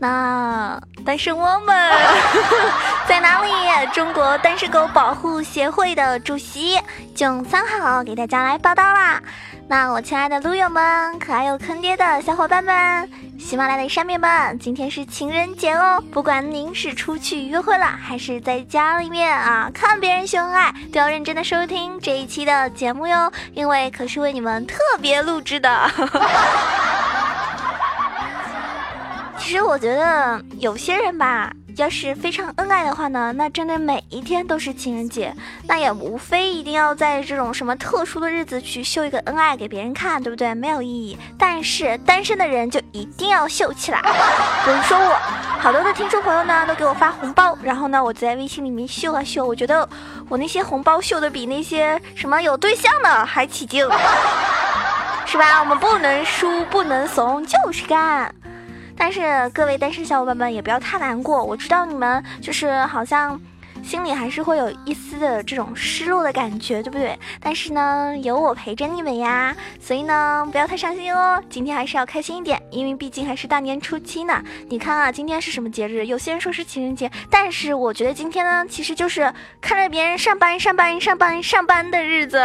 那单身汪们 在哪里？中国单身狗保护协会的主席囧三好给大家来报道啦！那我亲爱的撸友们，可爱又坑爹的小伙伴们，喜马拉雅的山民们，今天是情人节哦！不管您是出去约会了，还是在家里面啊看别人秀恩爱，都要认真的收听这一期的节目哟，因为可是为你们特别录制的。其实我觉得有些人吧。要是非常恩爱的话呢，那真的每一天都是情人节，那也无非一定要在这种什么特殊的日子去秀一个恩爱给别人看，对不对？没有意义。但是 单身的人就一定要秀起来。比如说我，好多的听众朋友呢都给我发红包，然后呢我在微信里面秀啊秀，我觉得我那些红包秀的比那些什么有对象的还起劲，是吧？我们不能输，不能怂，就是干。但是各位单身小伙伴们也不要太难过，我知道你们就是好像心里还是会有一丝的这种失落的感觉，对不对？但是呢，有我陪着你们呀，所以呢，不要太伤心哦。今天还是要开心一点，因为毕竟还是大年初七呢。你看啊，今天是什么节日？有些人说是情人节，但是我觉得今天呢，其实就是看着别人上班、上班、上班、上班的日子。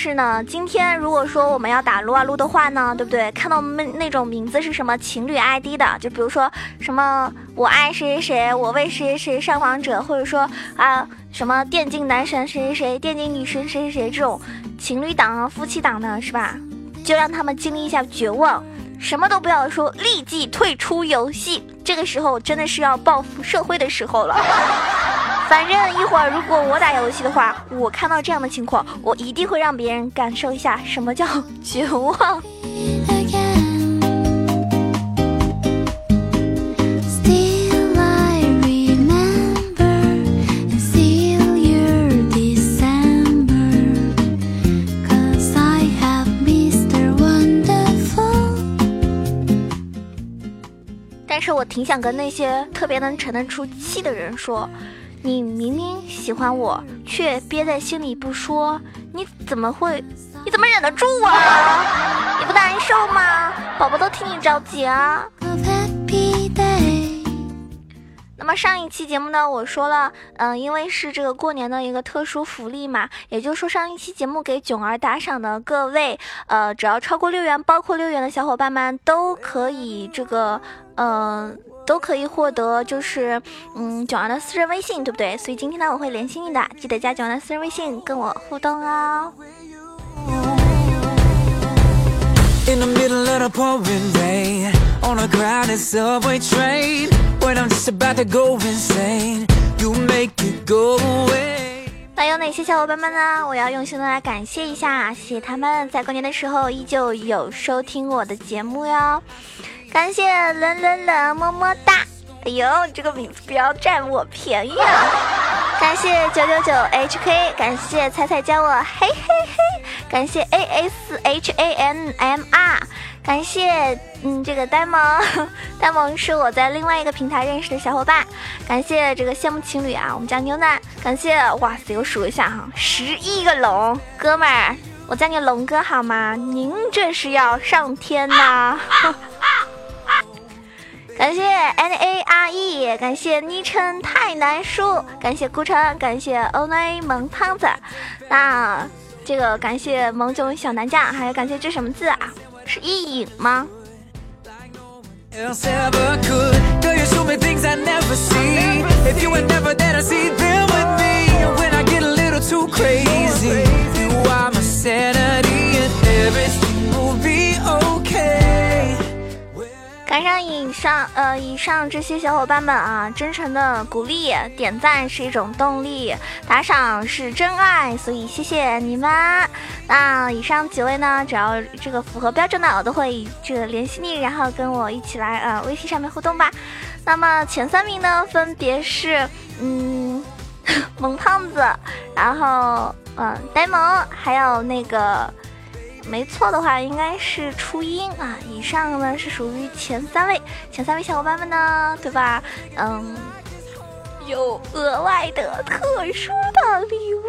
是呢，今天如果说我们要打撸啊撸的话呢，对不对？看到那那种名字是什么情侣 ID 的，就比如说什么我爱谁谁谁，我为谁谁谁上王者，或者说啊什么电竞男神谁谁谁，电竞女神谁谁谁这种情侣档啊、夫妻档呢，是吧？就让他们经历一下绝望，什么都不要说，立即退出游戏。这个时候真的是要报复社会的时候了。反正一会儿，如果我打游戏的话，我看到这样的情况，我一定会让别人感受一下什么叫绝望。但是我挺想跟那些特别能沉得住气的人说。你明明喜欢我，却憋在心里不说，你怎么会？你怎么忍得住啊？你不难受吗？宝宝都替你着急啊。那么上一期节目呢，我说了，嗯，因为是这个过年的一个特殊福利嘛，也就是说上一期节目给囧儿打赏的各位，呃，只要超过六元，包括六元的小伙伴们都可以这个，嗯。都可以获得，就是嗯，九儿的私人微信，对不对？所以今天呢，我会联系你的，记得加九儿的私人微信跟我互动哦。那有哪些小伙伴们呢？我要用心的来感谢一下，谢谢他们在过年的时候依旧有收听我的节目哟。感谢冷冷冷么么哒！哎呦，这个名字不要占我便宜啊！感谢九九九 HK，感谢彩彩教我嘿嘿嘿，感谢 ASHANMR，感谢嗯这个呆萌，呆萌是我在另外一个平台认识的小伙伴，感谢这个羡慕情侣啊，我们家牛奶，感谢哇塞，我数一下哈，十一个龙，哥们儿，我叫你龙哥好吗？您这是要上天呐！感谢 N A R E，感谢昵称太难输，感谢顾城，感谢欧内萌胖子，那这个感谢萌囧小男将，还有感谢这什么字啊？是一影吗？赶上以上呃以上这些小伙伴们啊，真诚的鼓励，点赞是一种动力，打赏是真爱，所以谢谢你们。那以上几位呢，只要这个符合标准的，我都会这个联系你，然后跟我一起来呃微信上面互动吧。那么前三名呢，分别是嗯 萌胖子，然后嗯呆萌，还有那个。没错的话，应该是初音啊。以上呢是属于前三位，前三位小伙伴们呢，对吧？嗯，有额外的特殊的礼物，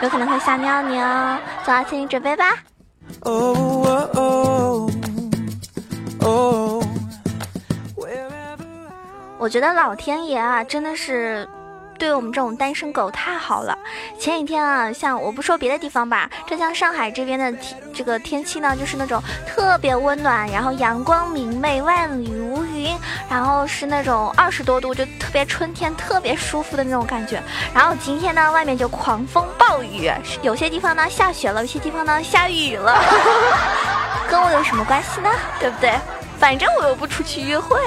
有可能会吓尿你哦，做好心理准备吧。哦我觉得老天爷啊，真的是。对我们这种单身狗太好了。前几天啊，像我不说别的地方吧，浙江上海这边的天这个天气呢，就是那种特别温暖，然后阳光明媚，万里无云，然后是那种二十多度，就特别春天，特别舒服的那种感觉。然后今天呢，外面就狂风暴雨，有些地方呢下雪了，有些地方呢下雨了，跟我有什么关系呢？对不对？反正我又不出去约会。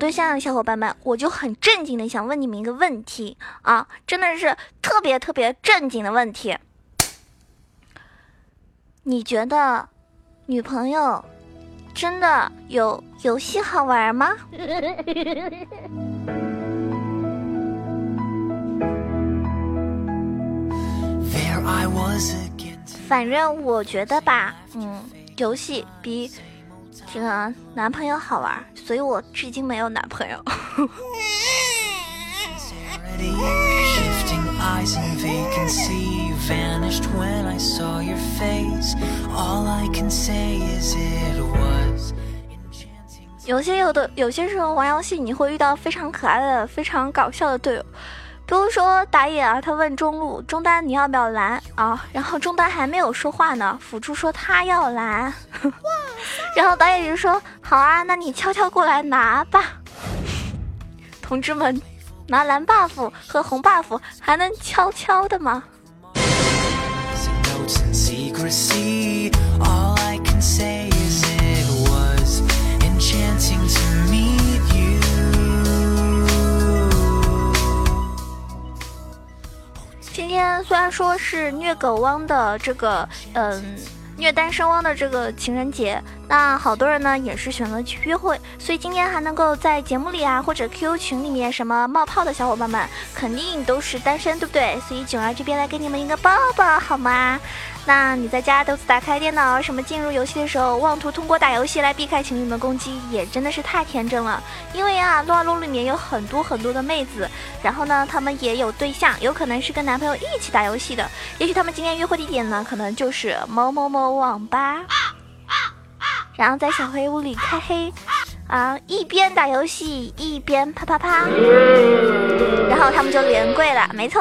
对象的小伙伴们，我就很正经的想问你们一个问题啊，真的是特别特别正经的问题。你觉得女朋友真的有游戏好玩吗？反正我觉得吧，嗯，游戏比。这个男朋友好玩，所以我至今没有男朋友。有些有的有些时候玩游戏，你会遇到非常可爱的、非常搞笑的队友。比如说打野啊，他问中路中单你要不要蓝啊？然后中单还没有说话呢，辅助说他要蓝，然后导演就说好啊，那你悄悄过来拿吧。同志们，拿蓝 buff 和红 buff 还能悄悄的吗？今天虽然说是虐狗汪的这个，嗯，虐单身汪的这个情人节，那好多人呢也是选择去约会，所以今天还能够在节目里啊或者 QQ 群里面什么冒泡的小伙伴们，肯定都是单身，对不对？所以囧儿这边来给你们一个抱抱，好吗？那你在家独自打开电脑，什么进入游戏的时候，妄图通过打游戏来避开情侣们攻击，也真的是太天真了。因为啊，撸啊撸里面有很多很多的妹子，然后呢，他们也有对象，有可能是跟男朋友一起打游戏的。也许他们今天约会地点呢，可能就是某某某网吧，然后在小黑屋里开黑。啊，一边打游戏一边啪啪啪，然后他们就连跪了。没错，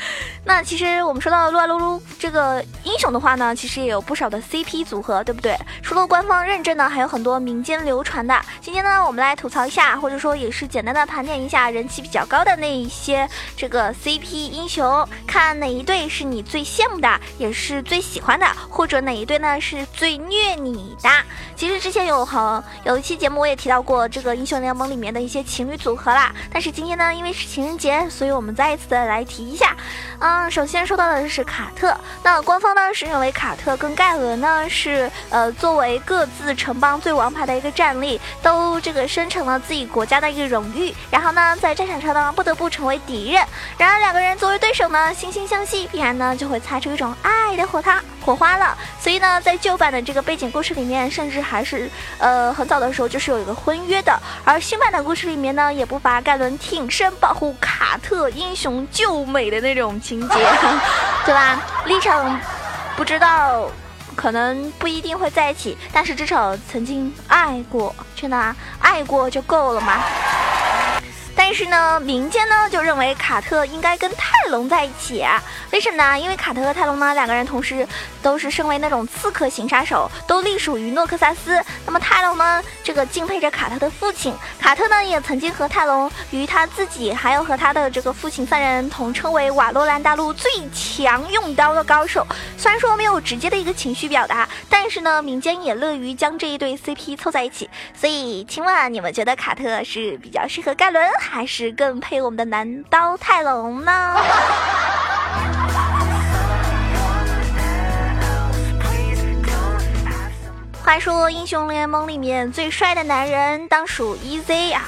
那其实我们说到撸啊撸撸这个英雄的话呢，其实也有不少的 CP 组合，对不对？除了官方认证呢，还有很多民间流传的。今天呢，我们来吐槽一下，或者说也是简单的盘点一下人气比较高的那一些这个 CP 英雄，看哪一对是你最羡慕的，也是最喜欢的，或者哪一对呢是最虐你的。其实之前有很有一期节目我也提。到过这个英雄联盟里面的一些情侣组合啦，但是今天呢，因为是情人节，所以我们再一次的来提一下。嗯，首先说到的是卡特，那官方呢是认为卡特跟盖伦呢是呃作为各自城邦最王牌的一个战力，都这个生成了自己国家的一个荣誉，然后呢在战场上呢不得不成为敌人。然而两个人作为对手呢，惺惺相惜，必然呢就会擦出一种爱的火花火花了。所以呢，在旧版的这个背景故事里面，甚至还是呃很早的时候就是有一个。婚约的，而新版的故事里面呢，也不乏盖伦挺身保护卡特英雄救美的那种情节，对吧？场不知道，可能不一定会在一起，但是至少曾经爱过，真的爱过就够了嘛。但是呢，民间呢就认为卡特应该跟泰隆在一起，为什么呢？因为卡特和泰隆呢两个人同时都是身为那种刺客型杀手，都隶属于诺克萨斯。那么泰隆呢，这个敬佩着卡特的父亲，卡特呢也曾经和泰隆与他自己还有和他的这个父亲三人同称为瓦洛兰大陆最强用刀的高手。虽然说没有直接的一个情绪表达，但是呢，民间也乐于将这一对 CP 凑在一起。所以，请问你们觉得卡特是比较适合盖伦？还还是更配我们的男刀泰隆呢？话说英雄联盟里面最帅的男人当属 EZ 啊，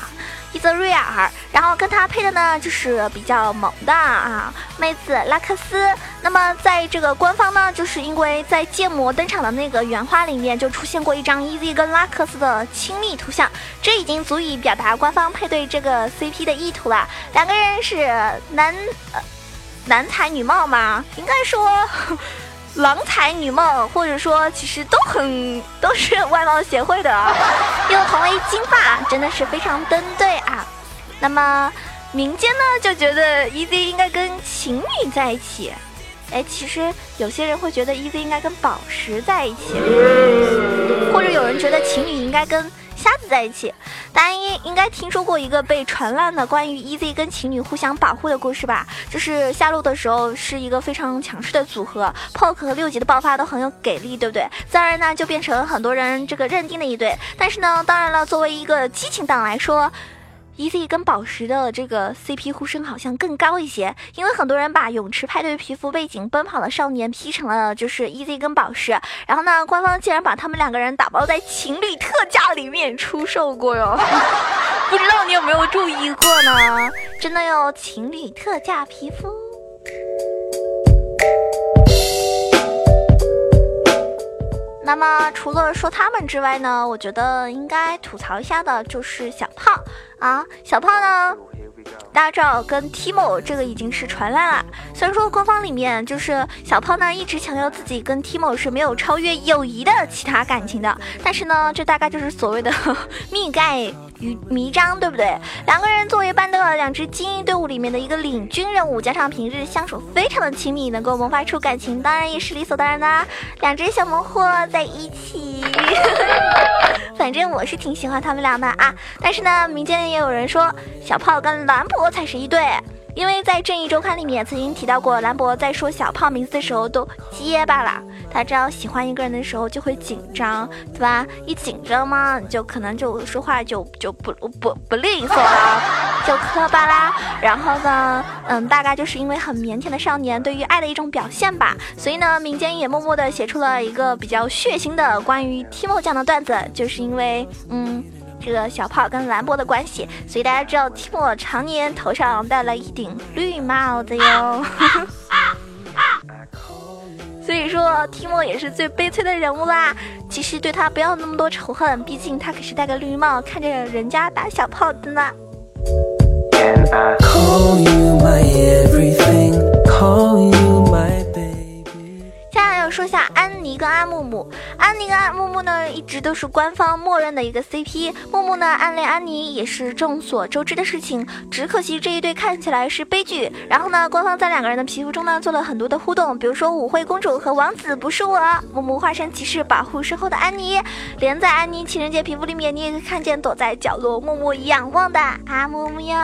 伊泽瑞尔。然后跟他配的呢就是比较萌的啊妹子拉克斯。那么在这个官方呢，就是因为在建模登场的那个原画里面就出现过一张 EZ 跟拉克斯的亲密图像，这已经足以表达官方配对这个 CP 的意图了。两个人是男呃男才女貌吗？应该说。郎才女貌，或者说其实都很都是外貌协会的，又同为金发，真的是非常登对啊。那么民间呢就觉得 EZ 应该跟情侣在一起，哎，其实有些人会觉得 EZ 应该跟宝石在一起，或者有人觉得情侣应该跟。瞎子在一起，大家应应该听说过一个被传烂的关于 EZ 跟情侣互相保护的故事吧？就是下路的时候是一个非常强势的组合，poke 和六级的爆发都很有给力，对不对？自然呢就变成很多人这个认定的一对。但是呢，当然了，作为一个激情党来说。EZ 跟宝石的这个 CP 呼声好像更高一些，因为很多人把泳池派对皮肤背景奔跑的少年 P 成了就是 EZ 跟宝石，然后呢，官方竟然把他们两个人打包在情侣特价里面出售过哟，不知道你有没有注意过呢？真的有情侣特价皮肤。那么除了说他们之外呢，我觉得应该吐槽一下的就是小胖啊，小胖呢，大家知道跟 Timo 这个已经是传烂了。虽然说官方里面就是小胖呢一直强调自己跟 Timo 是没有超越友谊的其他感情的，但是呢，这大概就是所谓的蜜盖。与迷章，对不对？两个人作为班的两支精英队伍里面的一个领军人物，加上平日相处非常的亲密，能够萌发出感情，当然也是理所当然的。两只小萌货在一起，反正我是挺喜欢他们俩的啊。但是呢，民间也有人说小炮跟兰博才是一对。因为在《正义周刊》里面曾经提到过，兰博在说小胖名字的时候都结巴了。他知道喜欢一个人的时候就会紧张，对吧？一紧张嘛，就可能就说话就就不不不利索了，就磕巴啦。然后呢，嗯，大概就是因为很腼腆的少年对于爱的一种表现吧。所以呢，民间也默默的写出了一个比较血腥的关于 Timo 这样的段子，就是因为，嗯。这个小炮跟兰博的关系，所以大家知道提莫常年头上戴了一顶绿帽子哟。所以说提莫也是最悲催的人物啦。其实对他不要那么多仇恨，毕竟他可是戴个绿帽看着人家打小炮的呢。一直都是官方默认的一个 CP。木木呢暗恋安妮也是众所周知的事情，只可惜这一对看起来是悲剧。然后呢，官方在两个人的皮肤中呢做了很多的互动，比如说舞会公主和王子不是我，木木化身骑士保护身后的安妮，连在安妮情人节皮肤里面，你也可以看见躲在角落默默仰望的阿木木哟。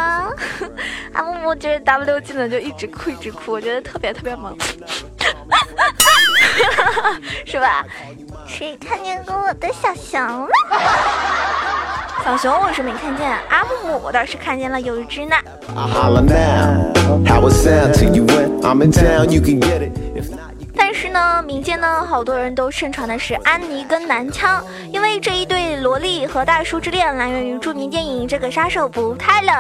阿木木就是 W 技能就一直哭一直哭，我觉得特别特别萌。是吧？谁看见过我的小熊了？小熊我是没看见，阿木木我倒是看见了有一只呢。但是呢，民间呢，好多人都盛传的是安妮跟男枪，因为这一对萝莉和大叔之恋来源于著名电影《这个杀手不太冷》，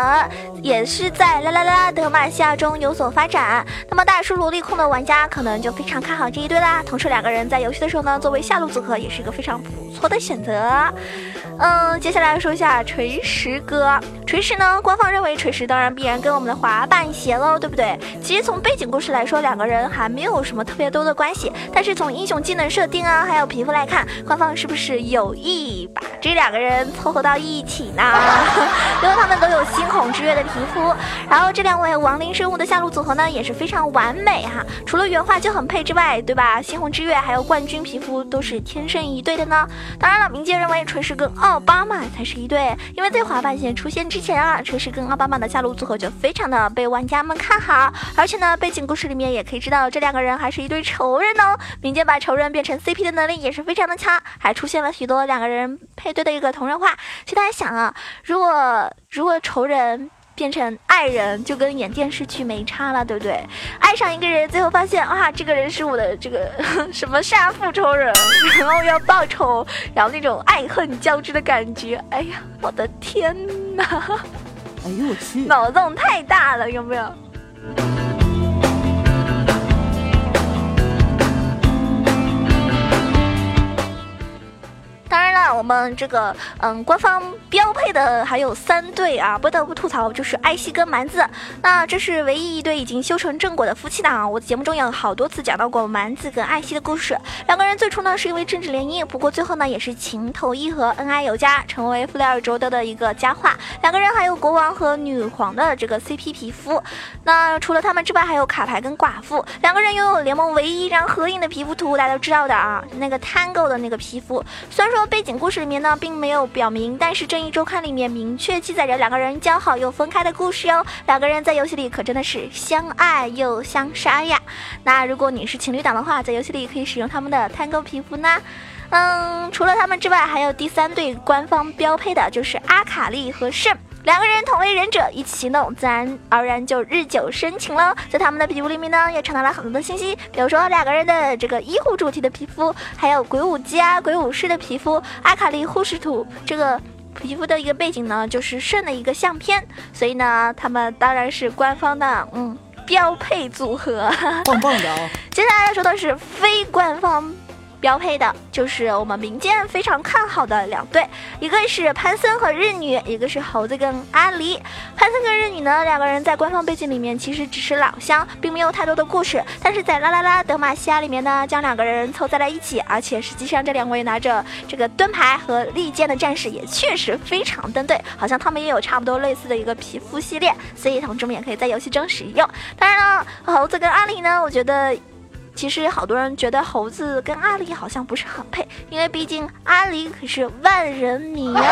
也是在啦啦啦德玛西亚中有所发展。那么大叔萝莉控的玩家可能就非常看好这一对啦。同时两个人在游戏的时候呢，作为下路组合也是一个非常不错的选择。嗯，接下来说一下锤石哥。锤石呢，官方认为锤石当然必然跟我们的滑板鞋喽，对不对？其实从背景故事来说，两个人还没有什么特别多的关系。但是从英雄技能设定啊，还有皮肤来看，官方是不是有意把这两个人凑合到一起呢？因为他们都有猩红之月的皮肤。然后这两位亡灵生物的下路组合呢，也是非常完美哈。除了原画就很配之外，对吧？猩红之月还有冠军皮肤都是天生一对的呢。当然了，民间认为锤石跟奥奥巴马才是一对，因为在滑板鞋出现之前啊，锤石跟奥巴马的下路组合就非常的被玩家们看好，而且呢，背景故事里面也可以知道这两个人还是一对仇人哦。民间把仇人变成 CP 的能力也是非常的强，还出现了许多两个人配对的一个同人画。其实大家想啊，如果如果仇人变成爱人，就跟演电视剧没差了，对不对？爱上一个人，最后发现啊，这个人是我的这个 什么杀父仇人，然后要报仇，然后那种爱恨交织的感觉，哎呀，我的天哪！哎呦我去，脑洞太大了，有没有？我们这个嗯，官方标配的还有三对啊，不得不吐槽就是艾希跟蛮子。那这是唯一一对已经修成正果的夫妻档。我节目中有好多次讲到过蛮子跟艾希的故事，两个人最初呢是因为政治联姻，不过最后呢也是情投意合，恩爱有加，成为弗雷尔卓德的一个佳话。两个人还有国王和女皇的这个 CP 皮肤。那除了他们之外，还有卡牌跟寡妇，两个人拥有联盟唯一一张合影的皮肤图，大家都知道的啊，那个 Tango 的那个皮肤。虽然说。背景故事里面呢，并没有表明，但是《正义周刊》里面明确记载着两个人交好又分开的故事哟。两个人在游戏里可真的是相爱又相杀呀。那如果你是情侣档的话，在游戏里可以使用他们的 Tango 皮肤呢。嗯，除了他们之外，还有第三对官方标配的，就是阿卡丽和圣。两个人同为忍者，一起行动，自然而然就日久生情了。在他们的皮肤里面呢，也传达了很多的信息，比如说两个人的这个医护主题的皮肤，还有鬼舞姬啊、鬼武士的皮肤，阿卡丽护士图这个皮肤的一个背景呢，就是圣的一个相片。所以呢，他们当然是官方的嗯标配组合，棒棒的。接下来要说的是非官方。标配的就是我们民间非常看好的两对，一个是潘森和日女，一个是猴子跟阿狸。潘森跟日女呢，两个人在官方背景里面其实只是老乡，并没有太多的故事。但是在啦啦啦德玛西亚里面呢，将两个人凑在了一起，而且实际上这两位拿着这个盾牌和利剑的战士也确实非常登对，好像他们也有差不多类似的一个皮肤系列，所以同志们也可以在游戏中使用。当然了，猴子跟阿狸呢，我觉得。其实好多人觉得猴子跟阿狸好像不是很配，因为毕竟阿狸可是万人迷啊，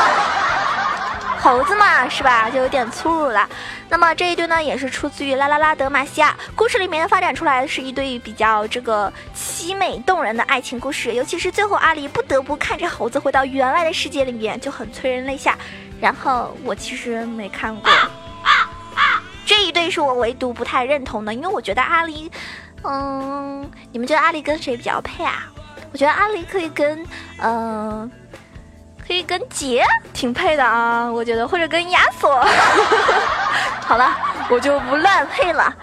猴子嘛是吧，就有点粗鲁了。那么这一对呢，也是出自于拉拉拉德玛西亚故事里面发展出来的是一对比较这个凄美动人的爱情故事，尤其是最后阿狸不得不看着猴子回到原来的世界里面，就很催人泪下。然后我其实没看过，这一对是我唯独不太认同的，因为我觉得阿狸。嗯，你们觉得阿狸跟谁比较配啊？我觉得阿狸可以跟，嗯，可以跟杰挺配的啊。我觉得或者跟亚索。好了，我就不乱配了。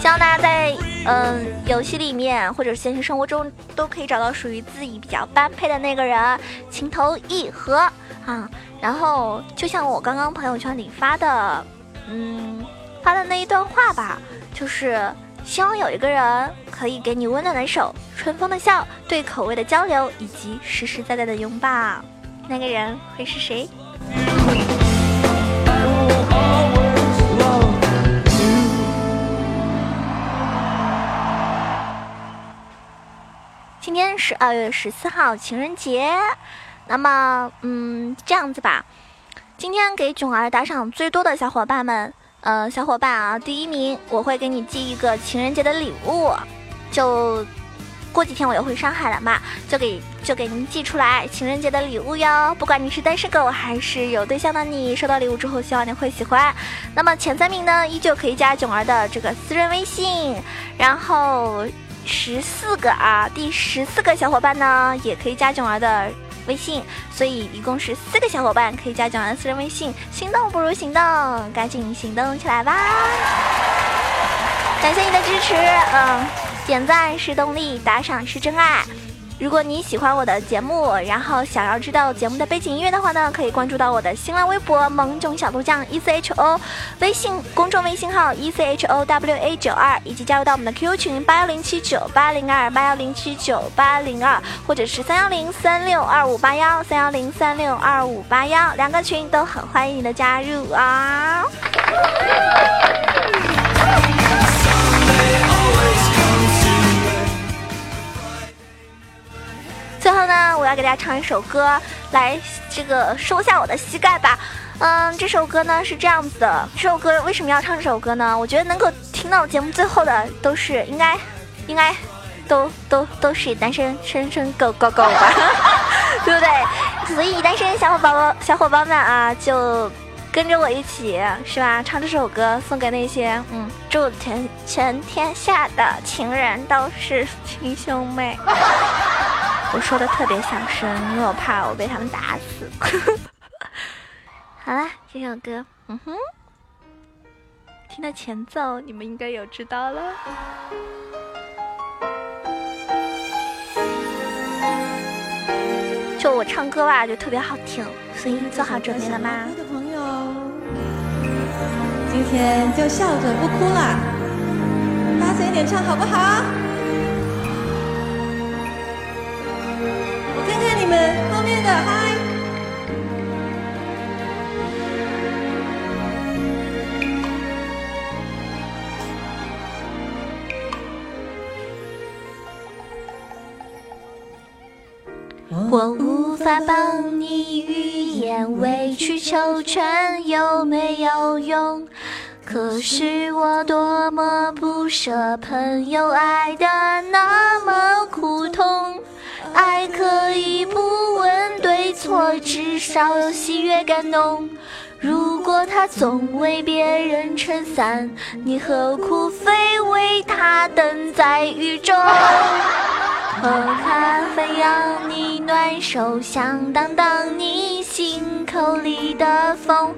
希望大家在嗯游戏里面或者现实生活中都可以找到属于自己比较般配的那个人，情投意合啊。然后就像我刚刚朋友圈里发的，嗯。发的那一段话吧，就是希望有一个人可以给你温暖的手、春风的笑、对口味的交流，以及实实在在的拥抱。那个人会是谁？今天是二月十四号，情人节。那么，嗯，这样子吧，今天给囧儿打赏最多的小伙伴们。呃，小伙伴啊，第一名我会给你寄一个情人节的礼物，就过几天我又回上海了嘛，就给就给您寄出来情人节的礼物哟。不管你是单身狗还是有对象的你，收到礼物之后希望你会喜欢。那么前三名呢，依旧可以加囧儿的这个私人微信，然后十四个啊，第十四个小伙伴呢也可以加囧儿的。微信，所以一共是四个小伙伴可以加蒋安私人微信。心动不如行动，赶紧行动起来吧！感谢你的支持，嗯，点赞是动力，打赏是真爱。如果你喜欢我的节目，然后想要知道节目的背景音乐的话呢，可以关注到我的新浪微博“萌囧小豆酱 E C H O”，微信公众微信号 “E C H O W A 九二”，以及加入到我们的 QQ 群八幺零七九八零二八幺零七九八零二，或者是三幺零三六二五八幺三幺零三六二五八幺，两个群都很欢迎你的加入啊。最后呢，我要给大家唱一首歌，来这个收下我的膝盖吧。嗯，这首歌呢是这样子的。这首歌为什么要唱这首歌呢？我觉得能够听到节目最后的都是应该，应该都都都是单身身身狗狗狗吧，对不对？所以单身小伙宝宝小伙伴们啊，就跟着我一起是吧？唱这首歌送给那些嗯，祝全全天下的情人都是亲兄妹。我说的特别小声，因为我怕我被他们打死。好啦，这首歌，嗯哼，听到前奏，你们应该有知道了。就我唱歌吧，就特别好听，所以你做好准备了吗？今天就笑着不哭了，大声一点唱好不好？我看看你们后面的哈。我无法帮你预言，委曲求全有没有用？可是我多么不舍朋友爱的那么苦痛，爱可以不问对错，至少有喜悦感动。如果他总为别人撑伞，你何苦非为他等在雨中？喝咖啡让你暖手，想挡挡你心口里的风。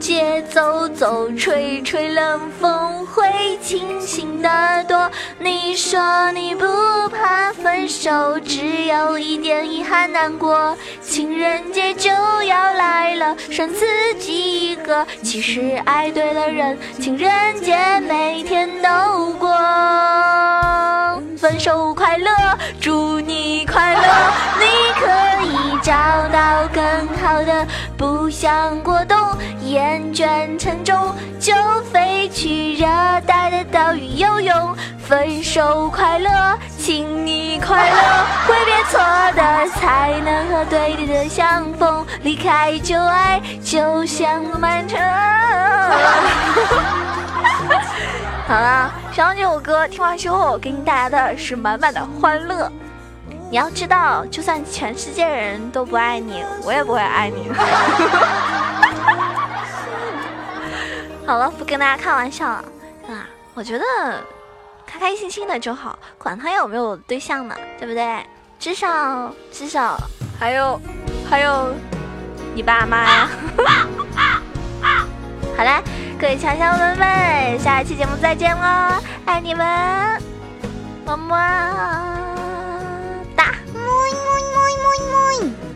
节奏走，吹吹冷风，会清醒的多。你说你不怕分手，只有一点遗憾难过。情人节就要来了，剩自己一个。其实爱对了人，情人节每天都过。分手快乐，祝你快乐，你可以找到更好的。不想过冬，厌倦沉重，就飞去热带的岛屿游泳。分手快乐，请你快乐，挥别错的，才能和对的的相逢。离开旧爱，就像漫长。好了，上这首歌听完之后，给你带来的是满满的欢乐。你要知道，就算全世界人都不爱你，我也不会爱你。好了，不跟大家开玩笑了，啊，我觉得开开心心的就好，管他有没有对象呢，对不对？至少至少还有还有你爸妈呀。好啦，各位强强们们，下一期节目再见喽，爱你们，么么哒，么么么么么么。